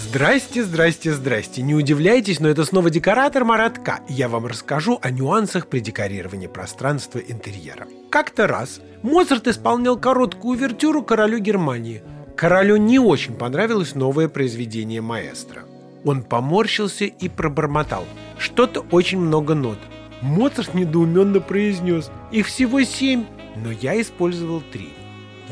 Здрасте, здрасте, здрасте. Не удивляйтесь, но это снова декоратор Маратка. Я вам расскажу о нюансах при декорировании пространства интерьера. Как-то раз Моцарт исполнял короткую увертюру королю Германии. Королю не очень понравилось новое произведение маэстро. Он поморщился и пробормотал. Что-то очень много нот. Моцарт недоуменно произнес. Их всего семь, но я использовал три.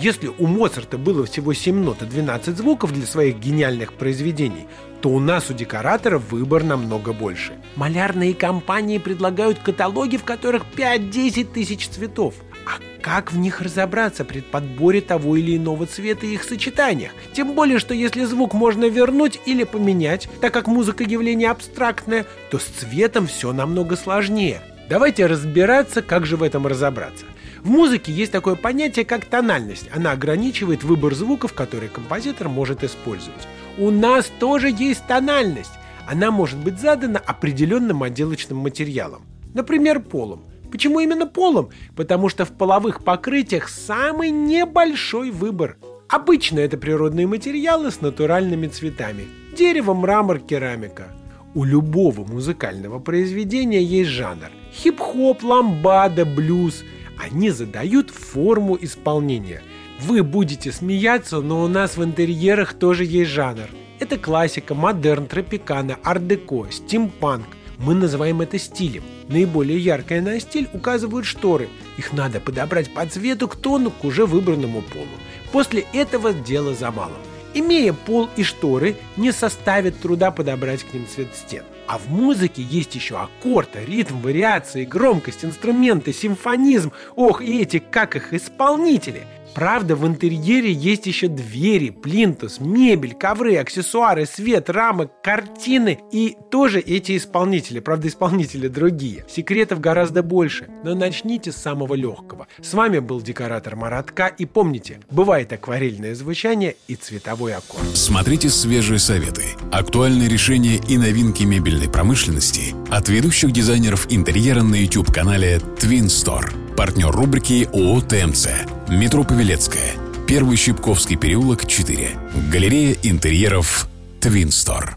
Если у Моцарта было всего 7 нот и 12 звуков для своих гениальных произведений, то у нас у декоратора выбор намного больше. Малярные компании предлагают каталоги, в которых 5-10 тысяч цветов. А как в них разобраться при подборе того или иного цвета и их сочетаниях? Тем более, что если звук можно вернуть или поменять, так как музыка явление абстрактное, то с цветом все намного сложнее. Давайте разбираться, как же в этом разобраться. В музыке есть такое понятие, как тональность. Она ограничивает выбор звуков, которые композитор может использовать. У нас тоже есть тональность. Она может быть задана определенным отделочным материалом. Например, полом. Почему именно полом? Потому что в половых покрытиях самый небольшой выбор. Обычно это природные материалы с натуральными цветами. Дерево, мрамор, керамика. У любого музыкального произведения есть жанр. Хип-хоп, ламбада, блюз – они задают форму исполнения. Вы будете смеяться, но у нас в интерьерах тоже есть жанр. Это классика, модерн, тропикана, ар-деко, стимпанк. Мы называем это стилем. Наиболее яркое на стиль указывают шторы. Их надо подобрать по цвету к тону к уже выбранному полу. После этого дело за малым. Имея пол и шторы, не составит труда подобрать к ним цвет стен. А в музыке есть еще аккорд, ритм, вариации, громкость, инструменты, симфонизм. Ох, и эти, как их, исполнители – Правда, в интерьере есть еще двери, плинтус, мебель, ковры, аксессуары, свет, рамы, картины и тоже эти исполнители. Правда, исполнители другие. Секретов гораздо больше, но начните с самого легкого. С вами был декоратор Маратка и помните, бывает акварельное звучание и цветовой аккорд. Смотрите свежие советы, актуальные решения и новинки мебельной промышленности от ведущих дизайнеров интерьера на YouTube-канале Twin Store. Партнер рубрики ООО «ТМЦ». Метро Павелецкая. Первый Щипковский переулок, 4. Галерея интерьеров «Твинстор».